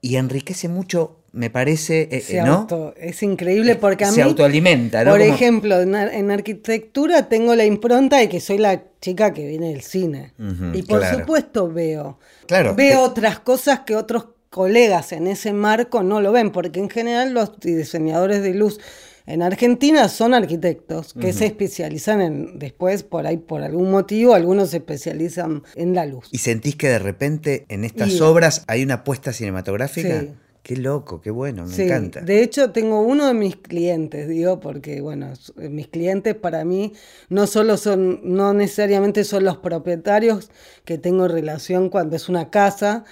y enriquece mucho, me parece, eh, ¿no? es increíble porque a se autoalimenta, ¿no? Por ejemplo, en, arquitectura tengo la impronta de que soy la chica que viene del cine. y por supuesto veo. Claro. Veo otras cosas que otros colegas en ese marco no lo ven, porque en general los diseñadores de luz en Argentina son arquitectos que se especializan en, después, por ahí, por algún motivo, algunos se especializan en la luz. ¿Y sentís que de repente en estas obras hay una apuesta cinematográfica? Sí. Qué loco, qué bueno, me encanta. De hecho, tengo uno de mis clientes, digo, porque bueno, mis clientes para mí no solo son, no necesariamente son los propietarios que tengo relación cuando es una casa,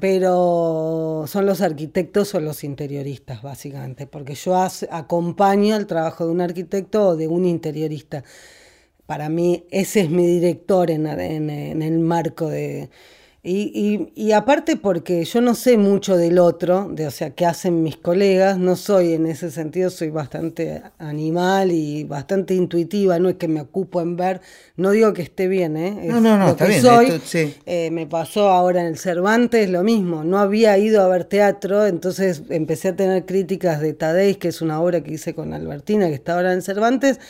pero son los arquitectos o los interioristas, básicamente, porque yo acompaño el trabajo de un arquitecto o de un interiorista. Para mí, ese es mi director en el marco de y, y, aparte porque yo no sé mucho del otro, de, o sea, qué hacen mis colegas, no soy en ese sentido, soy bastante animal y bastante intuitiva, no es que me ocupo en ver, no digo que esté bien, ¿eh? no, no, no, está bien. Soy. Eh, me pasó ahora en el Cervantes lo mismo, no había ido a ver teatro, entonces empecé a tener críticas de Tadei, que es una obra que hice con Albertina, que está ahora en Cervantes,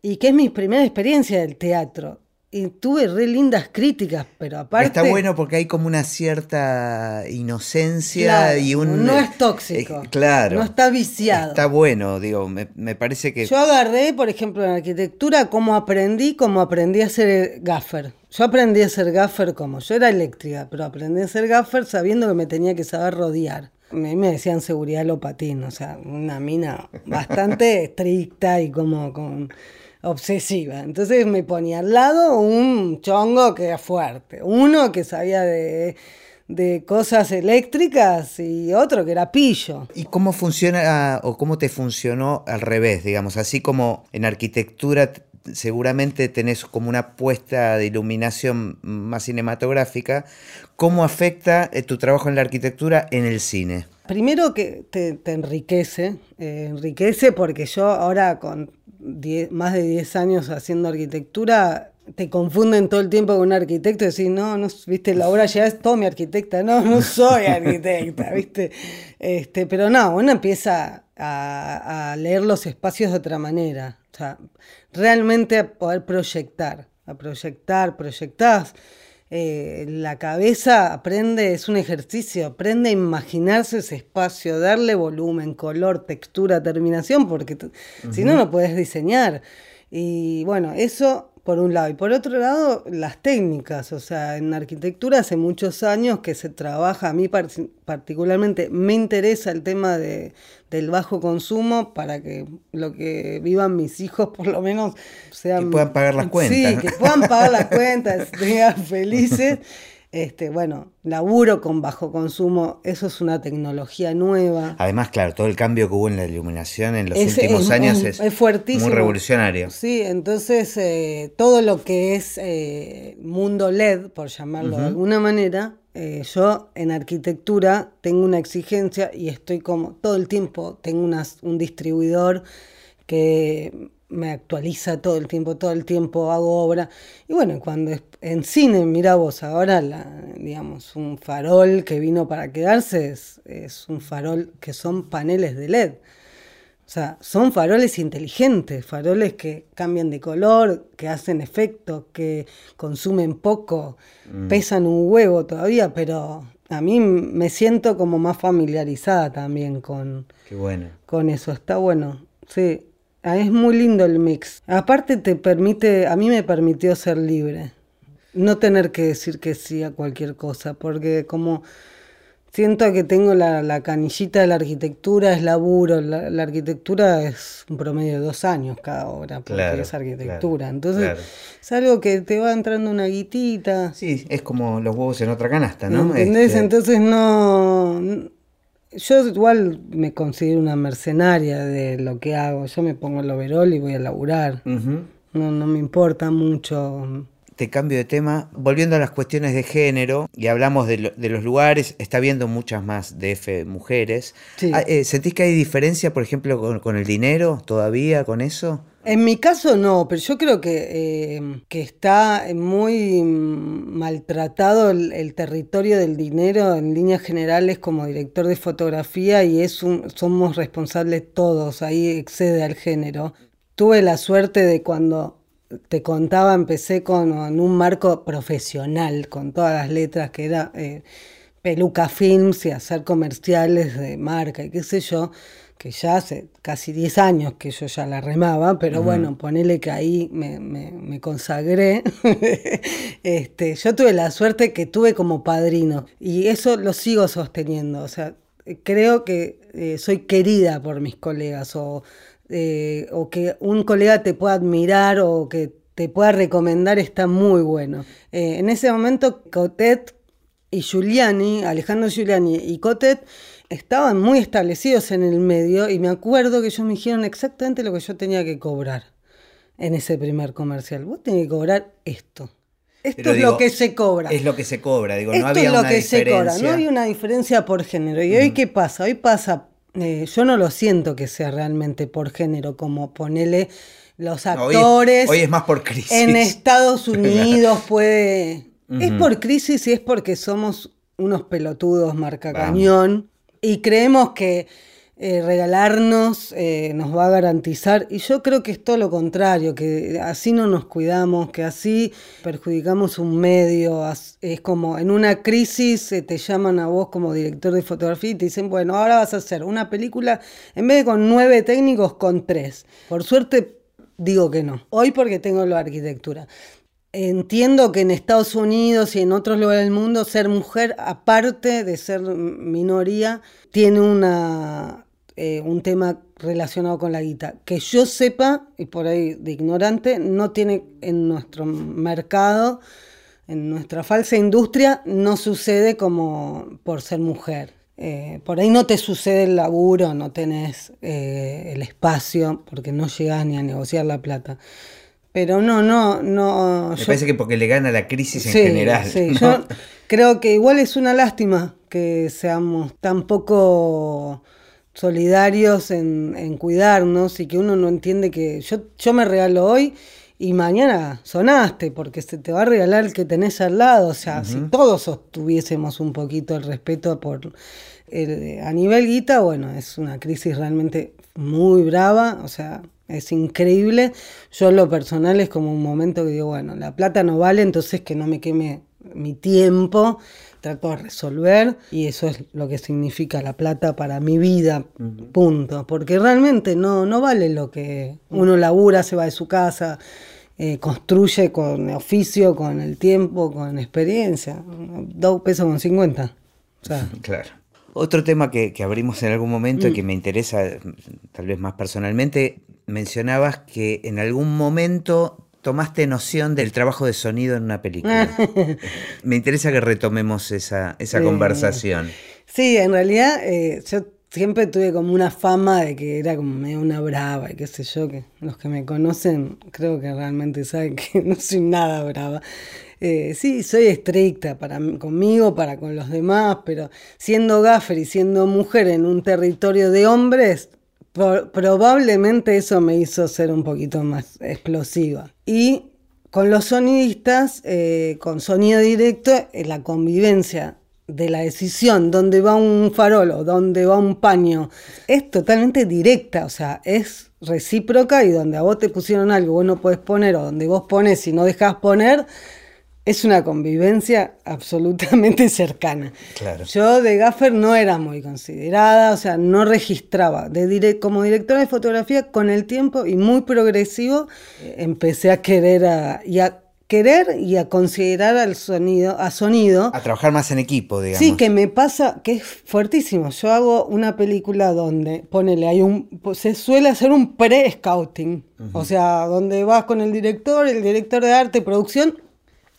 y que es mi primera experiencia del teatro y tuve re lindas críticas, pero aparte... Está bueno porque hay como una cierta inocencia y un... No es tóxico. Eh, claro. No está viciado. Está bueno, digo, me, parece que... Yo agarré, por ejemplo, en arquitectura, cómo aprendí, cómo aprendí a ser gaffer. Yo aprendí a ser gaffer como, yo era eléctrica, pero aprendí a ser gaffer sabiendo que me tenía que saber rodear. A mí me decían seguridad lopatín, o sea, una mina bastante estricta y como con obsesiva. Entonces me ponía al lado un chongo que era fuerte, uno que sabía de, cosas eléctricas y otro que era pillo. ¿Y cómo funciona o cómo te funcionó al revés, digamos? Así como en arquitectura seguramente tenés como una puesta de iluminación más cinematográfica, ¿cómo afecta eh, tu trabajo en la arquitectura en el cine? Primero que te, enriquece, eh, enriquece porque yo ahora con más de 10 años haciendo arquitectura, te confunden todo el tiempo con un arquitecto y decís, no, no, viste, la obra ya es todo mi arquitecta, no, no soy arquitecta, viste. Este, pero no, uno empieza a, leer los espacios de otra manera, o sea, realmente a poder proyectar, a proyectar, proyectás. Eh, la cabeza aprende, es un ejercicio, aprende a imaginarse ese espacio, darle volumen, color, textura, terminación, porque si no, no puedes diseñar. Y bueno, eso por un lado. Y por otro lado, las técnicas. O sea, en arquitectura hace muchos años que se trabaja, a mí particularmente me interesa el tema de, del bajo consumo para que lo que vivan mis hijos por lo menos sean... Que puedan pagar las cuentas. Sí, que puedan pagar las cuentas, sean felices. Este, bueno, laburo con bajo consumo, eso es una tecnología nueva. Además, claro, todo el cambio que hubo en la iluminación en los últimos años es, muy revolucionario. Sí, entonces eh, todo lo que es eh, mundo LED, por llamarlo de alguna manera, eh, yo en arquitectura tengo una exigencia y estoy como todo el tiempo, tengo un distribuidor que me actualiza todo el tiempo, todo el tiempo hago obra. Y bueno, cuando en cine, mira vos, ahora, la, digamos, un farol que vino para quedarse es, un farol que son paneles de LED. O O sea, son faroles inteligentes, faroles que cambian de color, que hacen efecto, que consumen poco, Mm. pesan un huevo todavía, pero a mí me siento como más familiarizada también con, Qué bueno. con eso. Está bueno, sí. Ah, Es muy lindo el mix. Aparte te permite, a mí me permitió ser libre. No tener que decir que sí a cualquier cosa, porque como siento que tengo la, la canillita de la arquitectura, es laburo, la, la arquitectura es un promedio de dos años cada obra, porque Claro, es arquitectura. claro, Entonces claro. es algo que te va entrando una guitita. Sí, es como los huevos en otra canasta, ¿no? ¿Entendés? Este, Entonces no... Yo igual me considero una mercenaria de lo que hago. Yo me pongo el overol y voy a laburar. ujú. No, no me importa mucho. Te cambio de tema, volviendo a las cuestiones de género, y hablamos de, lo- de los lugares, está habiendo muchas más DF mujeres. Sí. Ah, eh, ¿Sentís que hay diferencia, por ejemplo, con, con el dinero todavía, con eso? En mi caso no, pero yo creo que, eh, que está muy maltratado el, el territorio del dinero en líneas generales como director de fotografía y es un, somos responsables todos, ahí excede al género. Tuve la suerte de cuando te contaba, empecé con, en un marco profesional, con todas las letras que era eh, Peluca Films y hacer comerciales de marca y qué sé yo, que ya hace casi 10 años que yo ya la remaba, pero bueno, ponele que ahí me, me- me consagré. este, yo tuve la suerte que tuve como padrino y eso lo sigo sosteniendo, o sea, creo que eh, soy querida por mis colegas o, eh, o que un colega te pueda admirar o que te pueda recomendar está muy bueno. Eh, en ese momento, Cotet y Giuliani, Alejandro Giuliani y Cotet, estaban muy establecidos en el medio y me acuerdo que ellos me dijeron exactamente lo que yo tenía que cobrar en ese primer comercial. Vos tenés que cobrar esto. Esto Pero es digo, lo que se cobra. Es lo que se cobra, digo, Esto no había es lo una que se diferencia. cobra, no hay una diferencia por género. ¿Y hoy qué pasa? Hoy pasa, eh, yo no lo siento que sea realmente por género, como ponele los No, hoy- actores. hoy es más por crisis. En Estados Unidos puede. Es por crisis y es porque somos unos pelotudos marca cañón y creemos que eh, regalarnos eh, nos va a garantizar. Y yo creo que es todo lo contrario, que así no nos cuidamos, que así perjudicamos un medio. Es como en una crisis eh, te llaman a vos como director de fotografía y te dicen, bueno, ahora vas a hacer una película, en vez de con nueve técnicos, con tres. Por suerte digo que no. Hoy porque tengo la arquitectura. Entiendo que en Estados Unidos y en otros lugares del mundo ser mujer, aparte de ser minoría, tiene una, eh, un tema relacionado con la guita. Que yo sepa, y por ahí de ignorante, no tiene en nuestro mercado, en nuestra falsa industria, no sucede como por ser mujer. Eh, por ahí no te sucede el laburo, no tenés eh, el espacio, porque no llegás ni a negociar la plata. Pero no, no, no. Me yo- parece que porque le gana la crisis en Sí, general. sí, ¿no? yo creo que igual es una lástima que seamos tan poco solidarios en, en cuidarnos y que uno no entiende que yo, yo me regalo hoy y mañana sonaste porque se te va a regalar el que tenés al lado. O sea, si todos sostuviésemos un poquito el respeto por el- a nivel guita, bueno, es una crisis realmente muy brava, o sea, es increíble. Yo en lo personal es como un momento que digo, bueno, la plata no vale, entonces que no me queme mi tiempo, trato de resolver y eso es lo que significa la plata para mi vida, punto. Porque realmente no, no vale lo que uno labura, se va de su casa, eh, construye con oficio, con el tiempo, con experiencia. Dos pesos con 50. O sea, Claro. Otro tema que, que abrimos en algún momento Mm. y que me interesa, tal vez más personalmente, mencionabas que en algún momento tomaste noción del trabajo de sonido en una película. me interesa que retomemos esa, esa Sí. conversación. Sí, en realidad eh, yo siempre tuve como una fama de que era como medio una brava y qué sé yo, que los que me conocen creo que realmente saben que no soy nada brava. Eh, sí, soy estricta para conmigo, para con los demás, pero siendo gaffer y siendo mujer en un territorio de hombres, pro- probablemente eso me hizo ser un poquito más explosiva. Y con los sonidistas, eh, con sonido directo, eh, la convivencia de la decisión, dónde va un farolo, dónde va un paño, es totalmente directa, o sea, es recíproca y donde a vos te pusieron algo, vos no podés poner, o donde vos pones y no dejás poner, es una convivencia absolutamente cercana. Claro. Yo de gaffer no era muy considerada, o sea, no registraba. De dire como directora de fotografía, con el tiempo y muy progresivo, eh, empecé a querer a, y a querer y a considerar al sonido, a sonido. A trabajar más en equipo, digamos. Sí, que me pasa, que es fuertísimo. Yo hago una película donde, ponele, hay un, se suele hacer un pre-scouting. O sea, donde vas con el director, el director de arte, producción,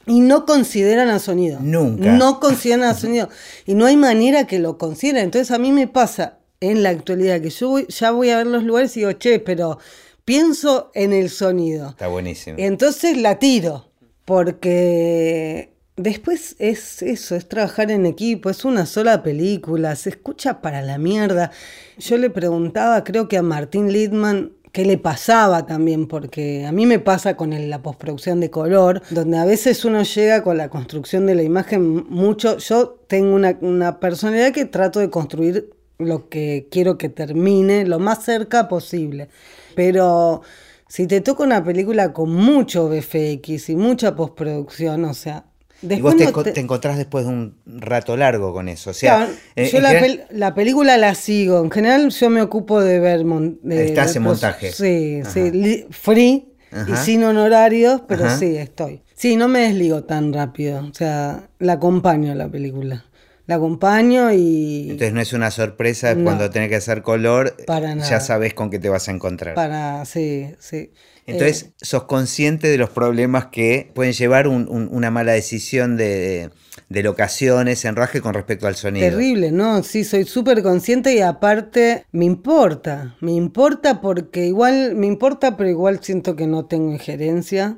y no consideran al sonido. Nunca. No consideran al sonido. Y no hay manera que lo consideren. Entonces a mí me pasa en la actualidad que yo voy- ya voy a ver los lugares y digo, che, pero pienso en el sonido. Está buenísimo. Entonces la tiro, porque después es eso, es trabajar en equipo, es una sola película, se escucha para la mierda. Yo le preguntaba, creo que a Martín Lidman, qué le pasaba también, porque a mí me pasa con la postproducción de color, donde a veces uno llega con la construcción de la imagen mucho, yo tengo una, una personalidad que trato de construir lo que quiero que termine lo más cerca posible, pero si te toca una película con mucho VFX y mucha postproducción, o sea, y vos te, no enco- te- te encontrás después de un rato largo con eso. O sea, Claro, en- yo en la, general- pel- la película la sigo. En general yo me ocupo de ver... mon- de- Estás en montaje. Sí, Ajá. sí. Free y sin honorarios, pero Ajá. sí, estoy. Sí, no me desligo tan rápido. O sea, la acompaño a la película. La acompaño y... Entonces no es una sorpresa No. cuando tenés que hacer color, Para ya nada. sabes con qué te vas a encontrar. Para... Sí, sí. Entonces, Eh, sos consciente de los problemas que pueden llevar un- un- una mala decisión de, de locaciones, enraje con respecto al sonido. Terrible, ¿no? Sí, soy súper consciente y aparte me importa, me importa porque igual, me importa, pero igual siento que no tengo injerencia.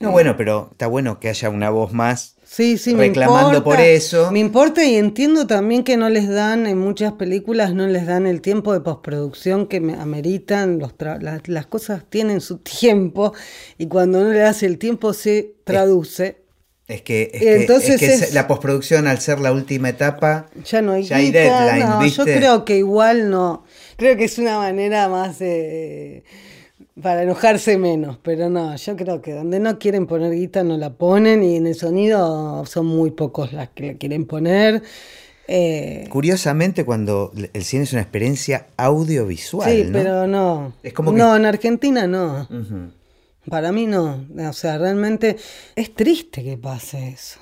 No, bueno, pero está bueno que haya una voz más Sí, sí, me importa. por eso. Me importa y entiendo también que no les dan, en muchas películas no les dan el tiempo de postproducción que me ameritan, los las, las cosas tienen su tiempo y cuando no le das el tiempo se traduce. Es que, es que- Entonces es que es- la postproducción, al ser la última etapa, Ya no hay, Ya hay deadline, no, ¿viste? Yo creo que igual no. Creo que es una manera más de- para enojarse menos, pero no, yo creo que donde no quieren poner guita no la ponen y en el sonido son muy pocos las que la quieren poner. Eh, curiosamente, cuando el cine es una experiencia audiovisual, sí, ¿no? pero no. Es como que- No, en Argentina no. Para mí no. O sea, realmente es triste que pase eso.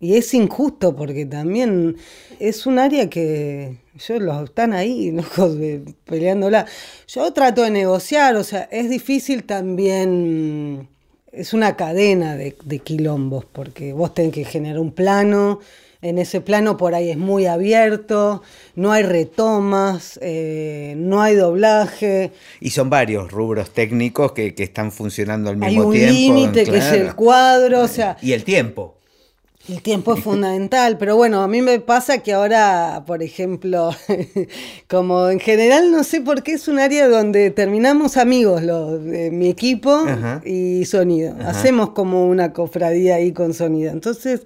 Y es injusto porque también es un área que yo los están ahí, locos, peleándola. Yo trato de negociar, o sea, es difícil también. Es una cadena de, de quilombos, porque vos tenés que generar un plano. En ese plano por ahí es muy abierto, no hay retomas, eh, no hay doblaje. Y son varios rubros técnicos que, que están funcionando al Hay mismo un tiempo. límite que es el cuadro, o sea, Y el tiempo. El tiempo es fundamental, pero bueno, a mí me pasa que ahora, por ejemplo, como en general no sé por qué es un área donde terminamos amigos los de mi equipo Ajá. y sonido. Ajá. Hacemos como una cofradía ahí con sonido. Entonces,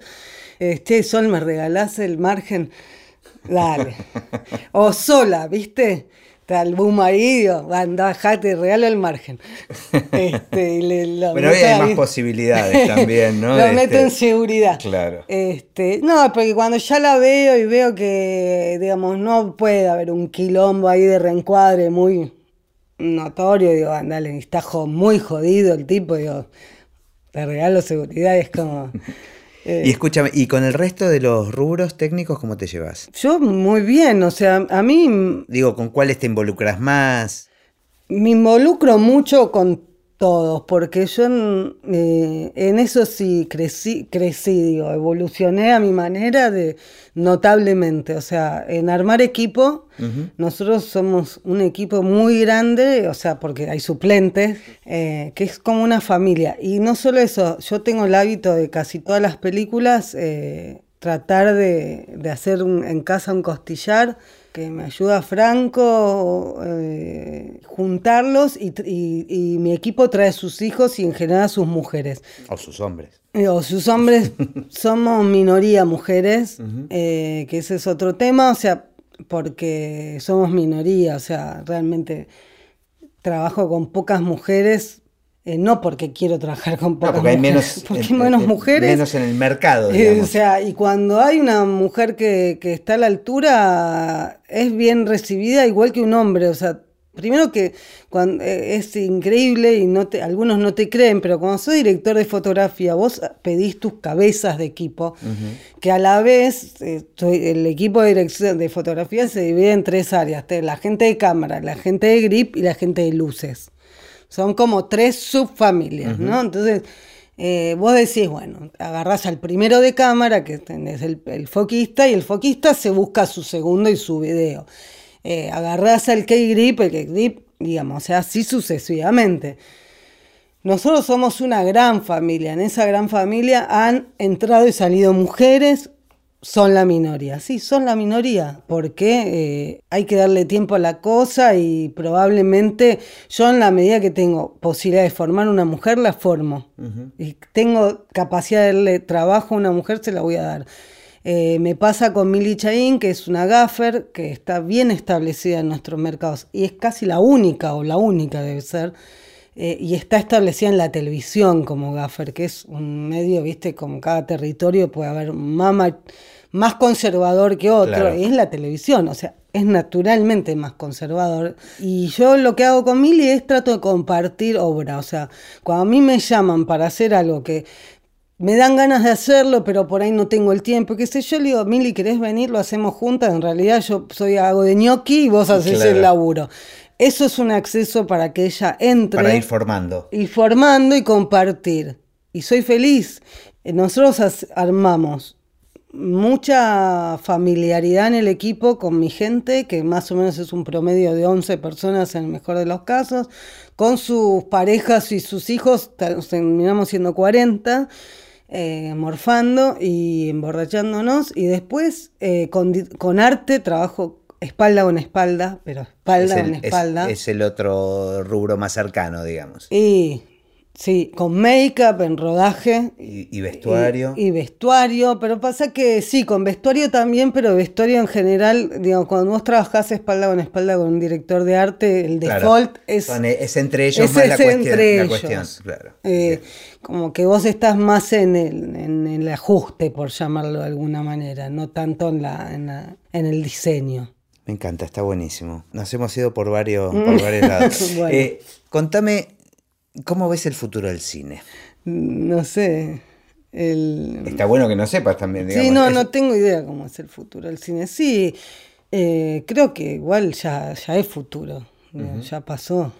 este Sol, ¿me regalás el margen? Dale. O sola, ¿viste? Está el boom ahí, digo, anda, bajate, regalo el margen. Este, y le- lo Bueno, hoy hay más posibilidades también, ¿no? Lo Este, meto en seguridad. Claro. Este, no, porque cuando ya la veo y veo que, digamos, no puede haber un quilombo ahí de reencuadre muy notorio, digo, andale, está jo- muy jodido el tipo, digo, te regalo seguridad, es como... eh, Y escúchame, ¿y con el resto de los rubros técnicos cómo te llevas? yo muy bien, o sea, a mí Digo, ¿con cuáles te involucras más? Me involucro mucho con todos, porque yo en, eh, en eso sí crecí, crecí, digo, evolucioné a mi manera de notablemente. O sea, en armar equipo, nosotros somos un equipo muy grande, o sea, porque hay suplentes, eh, que es como una familia. Y no solo eso, yo tengo el hábito de casi todas las películas eh, tratar de, de hacer un- en casa un costillar que me ayuda Franco, eh, juntarlos y, y- y mi equipo trae sus hijos y en general sus mujeres. O sus hombres. Eh, O sus hombres somos minoría mujeres, eh, que ese es otro tema, o sea, porque somos minoría, o sea, realmente trabajo con pocas mujeres, eh, no porque quiero trabajar con No, pocas porque hay mujeres, menos, porque hay menos mujeres. Menos en el mercado, Eh, digamos. o sea, y cuando hay una mujer que, que está a la altura, es bien recibida igual que un hombre. O sea, primero que cuando, eh, es increíble y no te, algunos no te creen, pero cuando sos director de fotografía, vos pedís tus cabezas de equipo, que a la vez eh, el equipo de dirección de fotografía se divide en tres áreas: la gente de cámara, la gente de grip y la gente de luces. Son como tres subfamilias, ¿no? Entonces, eh, vos decís, bueno, agarrás al primero de cámara, que es el, el foquista, y el foquista se busca su segundo y su video. Eh, agarrás al K-Grip, el K-Grip, digamos, o sea, así sucesivamente. Nosotros somos una gran familia. En esa gran familia han entrado y salido mujeres, son la minoría. Sí, son la minoría, porque eh, hay que darle tiempo a la cosa y probablemente yo en la medida que tengo posibilidad de formar una mujer, la formo. Y tengo capacidad de darle trabajo a una mujer, se la voy a dar. Eh, me pasa con Mili Chaín, que es una gaffer que está bien establecida en nuestros mercados y es casi la única, o la única debe ser, eh, y está establecida en la televisión como gaffer, que es un medio, viste, como cada territorio puede haber mama más conservador que otro, Claro. es la televisión, o sea, es naturalmente más conservador. Y yo lo que hago con Mili es trato de compartir obra, o sea, cuando a mí me llaman para hacer algo que me dan ganas de hacerlo, pero por ahí no tengo el tiempo, qué sé yo, le digo, Mili, ¿querés venir? Lo hacemos juntas, en realidad yo soy hago de ñoqui y vos haces Claro. el laburo. Eso es un acceso para que ella entre Para ir formando. y formando y compartir. Y soy feliz. Nosotros armamos mucha familiaridad en el equipo con mi gente, que más o menos es un promedio de 11 personas en el mejor de los casos, con sus parejas y sus hijos, terminamos siendo 40, eh, morfando y emborrachándonos, y después eh, con, con arte trabajo espalda con espalda, pero espalda es, con el, es- espalda. es el otro rubro más cercano, digamos. Y sí, con make-up en rodaje. Y, y vestuario. Y, y vestuario, pero pasa que sí, con vestuario también, pero vestuario en general, digo, cuando vos trabajás espalda con espalda con un director de arte, el Claro. default es, Son- es entre ellos es más la ese cuestión. entre la ellos. cuestión, claro. eh, como que vos estás más en el, en el ajuste, por llamarlo de alguna manera, no tanto en, la, en, la- en el diseño. Me encanta, está buenísimo. Nos hemos ido por varios, por varios lados. Bueno. Eh, contame, ¿cómo ves el futuro del cine? No sé. El, Está bueno que no sepas también, digamos. Sí, no, no tengo idea cómo es el futuro del cine. Sí, eh, creo que igual ya, ya es futuro. Ya pasó.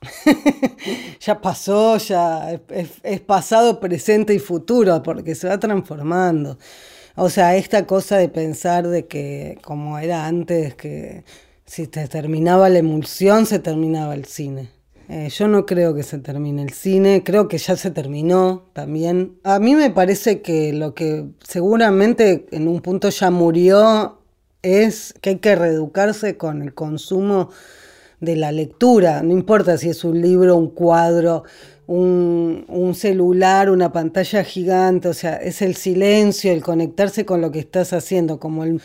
ya pasó, ya es, es- es pasado, presente y futuro, porque se va transformando. O sea, esta cosa de pensar de que, como era antes, que si te terminaba la emulsión, se terminaba el cine. Eh, yo no creo que se termine el cine, creo que ya se terminó también. A mí me parece que lo que seguramente en un punto ya murió es que hay que reeducarse con el consumo de la lectura, no importa si es un libro, un cuadro, un, un celular, una pantalla gigante, o sea, es el silencio, el conectarse con lo que estás haciendo, como el-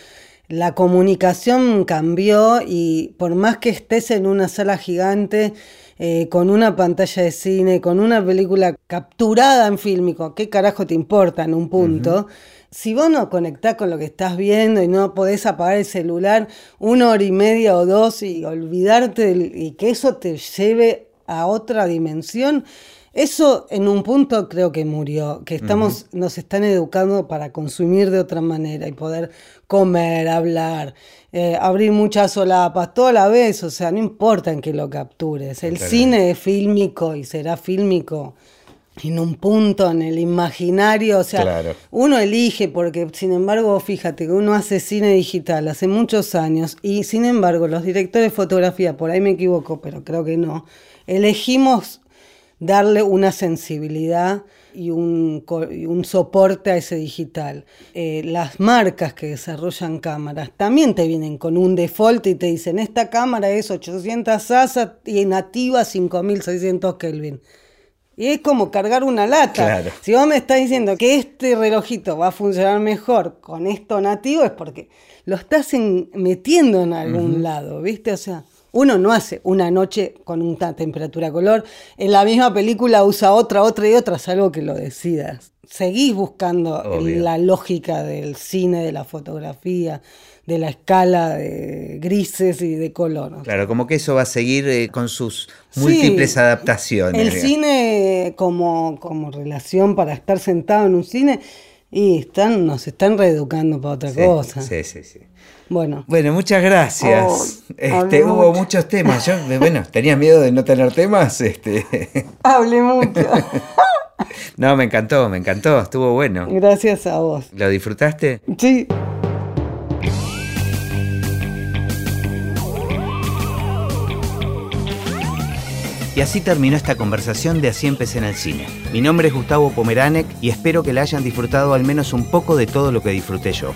la comunicación cambió y por más que estés en una sala gigante, eh, con una pantalla de cine, con una película capturada en fílmico, ¿qué carajo te importa en un punto? Si vos no conectás con lo que estás viendo y no podés apagar el celular una hora y media o dos y olvidarte del- y que eso te lleve a otra dimensión, eso en un punto creo que murió, que estamos, nos están educando para consumir de otra manera y poder comer, hablar, eh, abrir muchas solapas, toda la vez, o sea, no importa en que lo captures. El Claro. cine es fílmico y será fílmico en un punto, en el imaginario, o sea, Claro. uno elige, porque sin embargo, fíjate que uno hace cine digital hace muchos años y sin embargo los directores de fotografía, por ahí me equivoco, pero creo que no, elegimos darle una sensibilidad y un, soporte a ese digital. Eh, las marcas que desarrollan cámaras también te vienen con un default y te dicen, esta cámara es 800 ASA y nativa 5600 Kelvin. Y es como cargar una lata. Si vos me estás diciendo que este relojito va a funcionar mejor con esto nativo, es porque lo estás metiendo en algún lado, ¿viste? O sea, uno no hace una noche con una temperatura color. En la misma película usa otra, otra y otra, salvo que lo decidas. Seguís buscando la lógica del cine, de la fotografía, de la escala de grises y de color. Claro, como que eso va a seguir eh, con sus múltiples adaptaciones. El cine como, como relación para estar sentado en un cine y están, nos están reeducando para otra cosa. Sí, sí, sí. Bueno. Bueno, muchas gracias. este, hubo muchos temas. Yo, bueno, tenía miedo de no tener temas. Este. Hablé mucho. no, me encantó, me encantó. Estuvo bueno. Gracias a vos. ¿Lo disfrutaste? Sí. Y así terminó esta conversación de Así empecé en el cine. Mi nombre es Gustavo Pomeranek y espero que la hayan disfrutado al menos un poco de todo lo que disfruté yo.